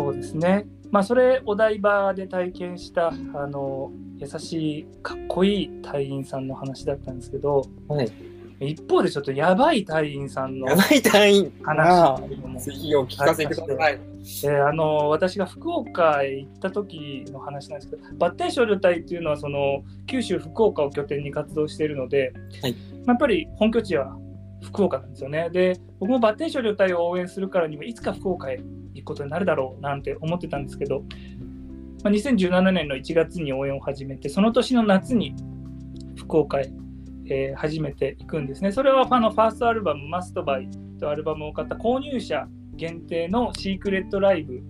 そうですね。まあそれお台場で体験したあの優しいかっこいい隊員さんの話だったんですけど、はい。一方でちょっとやばい隊員さんのやばい隊員。話ぜひお聞かせてください。えーあの私が福岡へ行った時の話なんですけどバッテン少女隊っていうのはその九州福岡を拠点に活動しているので、はいまあやっぱり本拠地は福岡なんですよね。で僕もバッテン少女隊を応援するからにはいつか福岡へ行くことになるだろうなんて思ってたんですけど、まあ、2017年の1月に応援を始めてその年の夏に福岡へ、えー初めて行くんですね。それはあのファーストアルバム「マストバイ」とアルバムを買った購入者限定のシークレットライブ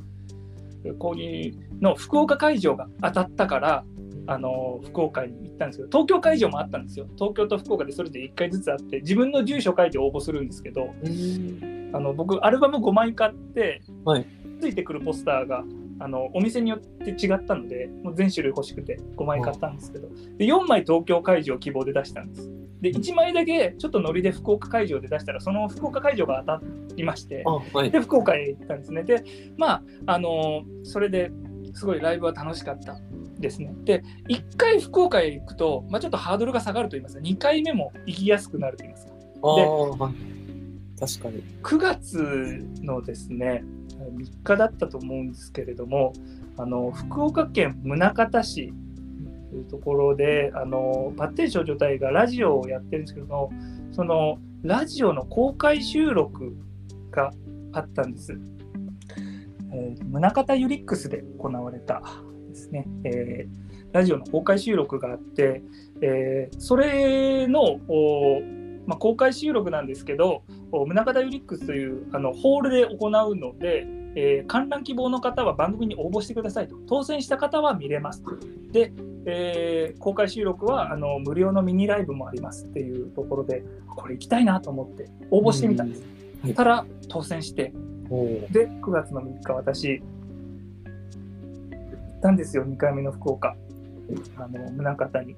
購入の福岡会場が当たったからあの福岡に行ったんですけど東京会場もあったんですよ。東京と福岡でそれで1回ずつあって自分の住所書いて応募するんですけどうんあの僕アルバム5枚買って、はい。ついてくるポスターがあのお店によって違ったのでもう全種類欲しくて5枚買ったんですけど、で4枚東京会場希望で出したんです。で1枚だけちょっとノリで福岡会場で出したらその福岡会場が当たりましてあ、はい。で福岡へ行ったんですね。でまああのそれですごいライブは楽しかったですねで1回福岡へ行くと、まあ、ちょっとハードルが下がると言いますか2回目も行きやすくなると言いますかああ、はい。確かに。9月のですね3日だったと思うんですけれどもあの福岡県宗像市というところであのバッテン少女隊がラジオをやってるんですけどもそのラジオの公開収録があったんです。えー宗像ユリックスで行われたですね、えーラジオの公開収録があって、えーそれのおまあ、公開収録なんですけど、お宗像ユリックスというあのホールで行うので、えー観覧希望の方は番組に応募してくださいと、当選した方は見れますと。で、えー公開収録はあの無料のミニライブもありますっていうところで、これ行きたいなと思って応募してみたんです。うんはい。たら当選して、で、9月の3日、私、行ったんですよ、2回目の福岡、あの宗像に。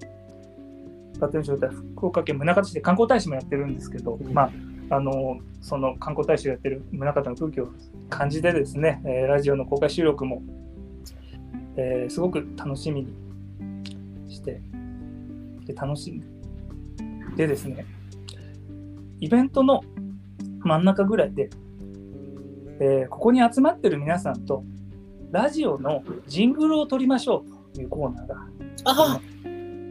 福岡県宗像市で観光大使もやってるんですけど、うんまあ、あのその観光大使をやってる宗像の空気を感じてですね、えーラジオの公開収録も、えーすごく楽しみにして、で楽しんで、でですね、イベントの真ん中ぐらいで、えーここに集まってる皆さんとラジオのジングルを撮りましょうというコーナーがあ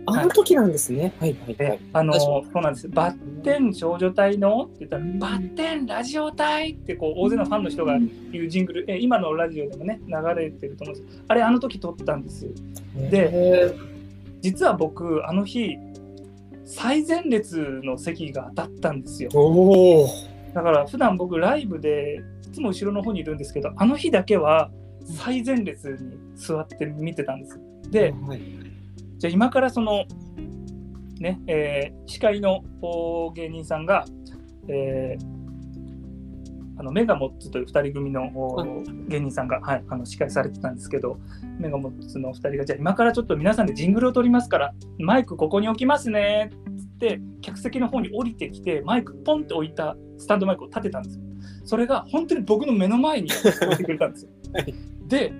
あ、あの時なんですね。はいはいはでい。あのそうなんです。バッテン少女隊のって言ったらバッテンラジオ隊ってこう大勢のファンの人が言うジングル、え今のラジオでもね流れてると思うんです。あれあの時撮ったんですよ。で実は僕あの日最前列の席が当たったんですよ。おお。だから普段僕ライブでいつも後ろの方にいるんですけどあの日だけは最前列に座って見てたんですで、はい、じゃあ今からそのね、えー司会のお芸人さんが、えーあのメガモッツという2人組の芸人さんが、はい、あの司会されてたんですけどメガモッツの2人がじゃあ今からちょっと皆さんでジングルを取りますからマイクここに置きますねっつって客席の方に降りてきてマイクポンって置いたスタンドマイクを立てたんですよ。それが本当に僕の目の前に置いてくれたんですよはい。で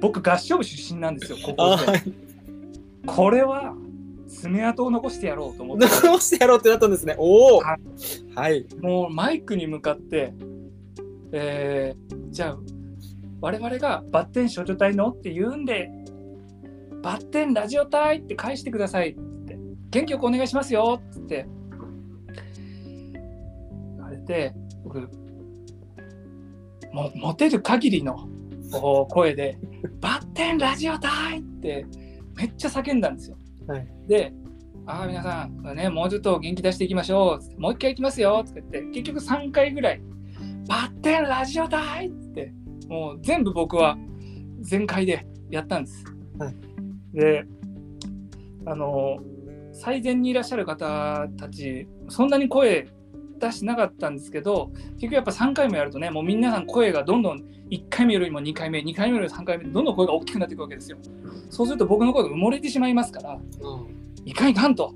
僕合唱部出身なんですよ高あ校生。これは爪痕を残してやろうと思って直してやろうってなったんですね。おお。ははい。もうマイクに向かって、えーじゃあ我々がバッテン少女隊のって言うんでバッテンラジオ隊って返してくださいって元気よくお願いしますよって言われて僕も持てる限りのお声で「バッテンラジオ隊!」ってめっちゃ叫んだんですよ。はいでああ、皆さん、ね、もうちょっと元気出していきましょう。もう一回いきますよ。って言って、結局3回ぐらい、バッテンラジオ隊って、もう全部僕は全開でやったんです。はいで、あの、最前にいらっしゃる方たち、そんなに声出してなかったんですけど、結局やっぱ3回もやるとね、もう皆さん声がどんどん1回目よりも2回目、2回目よりも3回目、どんどん声が大きくなっていくわけですよ。そうすると僕の声が埋もれてしまいますから、いかんいかんと。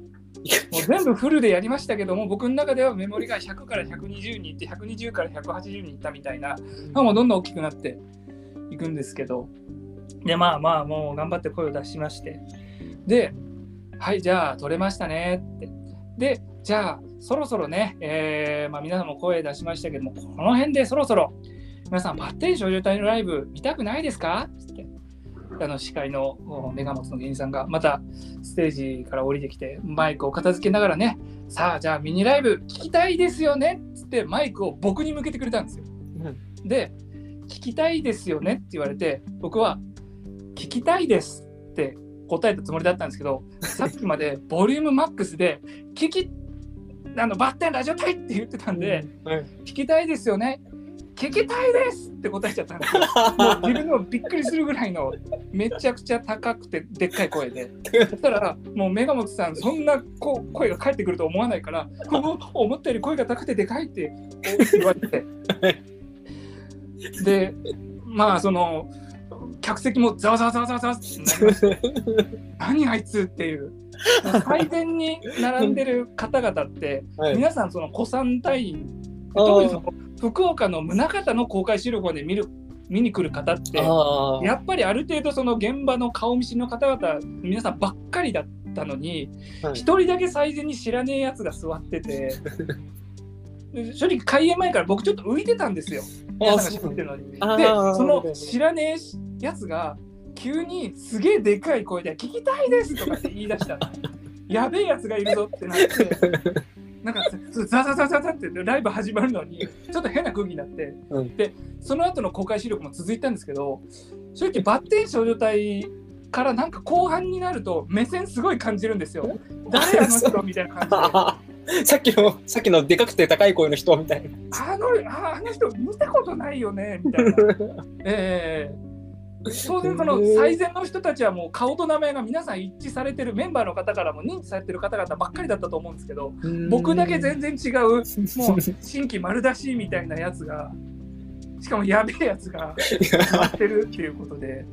もう全部フルでやりましたけども、僕の中ではメモリが100から120に行って、120から180に行ったみたいな、あもうどんどん大きくなって、行くんですけど、で、まあまあ、もう頑張って声を出しまして、で、はい、じゃあ、取れましたねって。で、じゃあ、そろそろね、えーまあ、皆さんも声出しましたけども、この辺でそろそろ、皆さん、バッテリー少女隊のライブ見たくないですか？って。あの司会のおメガモツの芸人さんがまたステージから降りてきてマイクを片付けながらねさあじゃあミニライブ聞きたいですよね？っつってマイクを僕に向けてくれたんですよ。で聞きたいですよね？って言われて僕は聞きたいですって答えたつもりだったんですけどさっきまでボリュームマックスで聞きあのバッテンラジオ隊って言ってたんで、はい聞きたいですよね聞きたいですって答えちゃったんですよ。もう自分でもびっくりするぐらいのめちゃくちゃ高くてでっかい声で。そしたらもうメガモトさんそんなこ声が返ってくると思わないからお思ったより声が高くてでかいって言われて。でまあその客席もざわざわざわざわってなりまして 何あいつっていう最前に並んでる方々ってはい。皆さんその古参隊員特にその福岡の宗像の公開収録まで見る見に来る方ってあやっぱりある程度その現場の顔見知りの方々皆さんばっかりだったのにあ、一、人だけ最前に知らねえやつが座っててで正直開演前から僕ちょっと浮いてたんですよ。皆さんが喋ってるのに。でその知らねえやつが急にすげえでかい声で「聞きたいです」とかって言い出したのやべえやつがいるぞってなってなんかザザザザザってライブ始まるのにちょっと変な空気になって、うんでその後の公開収録も続いたんですけど正直バッテン少女隊からなんか後半になると目線すごい感じるんですよ。誰あの人みたいな感じで。さっきのさっきのでかくて高い声の人みたいな。あのああの人見たことないよねみたいな。ええ当然その最前の人たちはもう顔と名前が皆さん一致されてるメンバーの方からも認知されてる方々ばっかりだったと思うんですけど僕だけ全然違う もう新規丸出しみたいなやつがしかもやべえやつがやってるっていうことで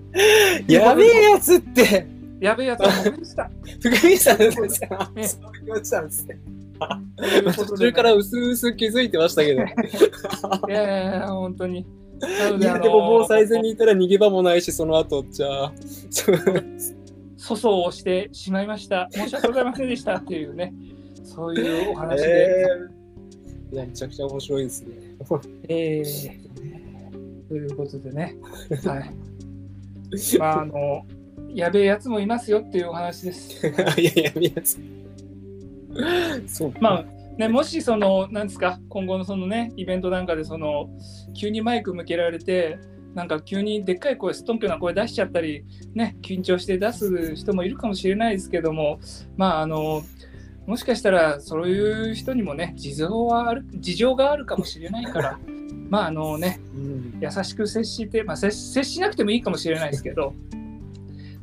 やべえやつってやべえやつが僕でした。福見さんですかええそんですね。途中から薄々気づいてましたけど。いやいや本当に。でももう最前にいたら逃げ場もないし、その後じゃあ。そう粗相をしてしまいました。申し訳ございませんでしたっていうね、そういうお話で。えーいや、めちゃくちゃ面白いですね。えーということでね、はい。まあ、あの、やべえやつもいますよっていうお話です。いやいや、皆さん。そう。まあ、ね、もしその、なんですか、今後のそのね、イベントなんかで、その、急にマイク向けられて、なんか急にでっかい声、ストンピョな声出しちゃったり、ね、緊張して出す人もいるかもしれないですけども、まあ、あの、もしかしたらそういう人にもね、事情はある事情があるかもしれないから、まあ、あのね、うん優しく接して、まあ、接接しなくてもいいかもしれないですけど、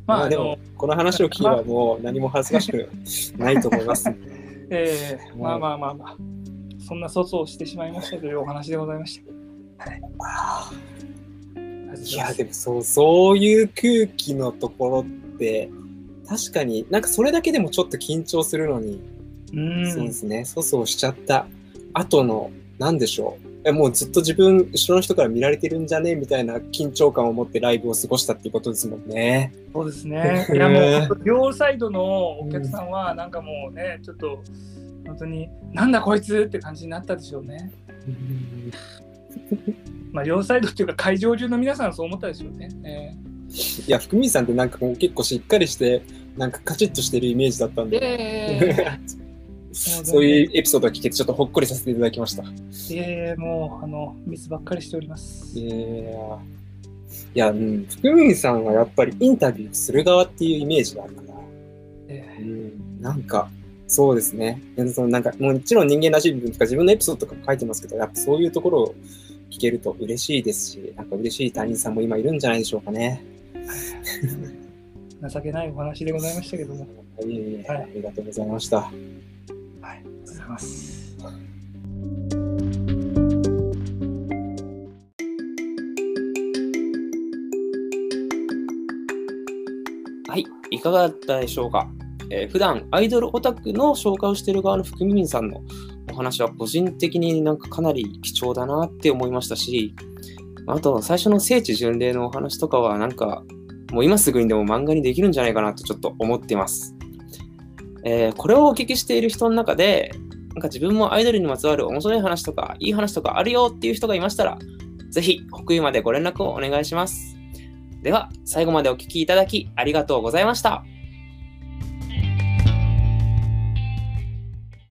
まあ、まあでも、この話を聞けばもう何も恥ずかしくないと思います。えーまあまあまあまあ、そんな粗相をしてしまいましたというお話でございました。はい。いや、でもそう、そういう空気のところって、確かになんかそれだけでもちょっと緊張するのに、うんそうですね、粗相しちゃった後の、なんでしょう。えもうずっと自分、後ろの人から見られてるんじゃね？みたいな緊張感を持ってライブを過ごしたっていうことですもんね。そうですね。いやもう両サイドのお客さんはなんかもうね、ちょっと本当になんだこいつって感じになったでしょうね。まあ両サイドっていうか会場中の皆さんはそう思ったでしょうね。えいや、福水さんってなんかもう結構しっかりして、なんかカチッとしてるイメージだったんで、そういうエピソードを聞けてちょっとほっこりさせていただきました。えー、もうあのミスばっかりしております。いやいや、うん、福水さんはやっぱりインタビューする側っていうイメージがあるから、えうん、なんか、そうですね。でそのなんかもちろん人間らしい部分とか自分のエピソードとかも書いてますけど、やっぱそういうところを聞けると嬉しいですし、なんか嬉しい他人さんも今いるんじゃないでしょうかね。ー 情けないお話でございましたけども。いえいえはいありがとうございました。はい、ありがとうございます。はい、いかがだったでしょうか？えー普段アイドルオタクの紹介をしている側の福耳さんのお話は個人的になんかかなり貴重だなって思いましたし、あと、最初の聖地巡礼のお話とかは、なんか、もう今すぐにでも漫画にできるんじゃないかなとちょっと思っています。えー、これをお聞きしている人の中で、なんか自分もアイドルにまつわる面白い話とか、いい話とかあるよっていう人がいましたら、ぜひ、北緯までご連絡をお願いします。では、最後までお聞きいただきありがとうございました。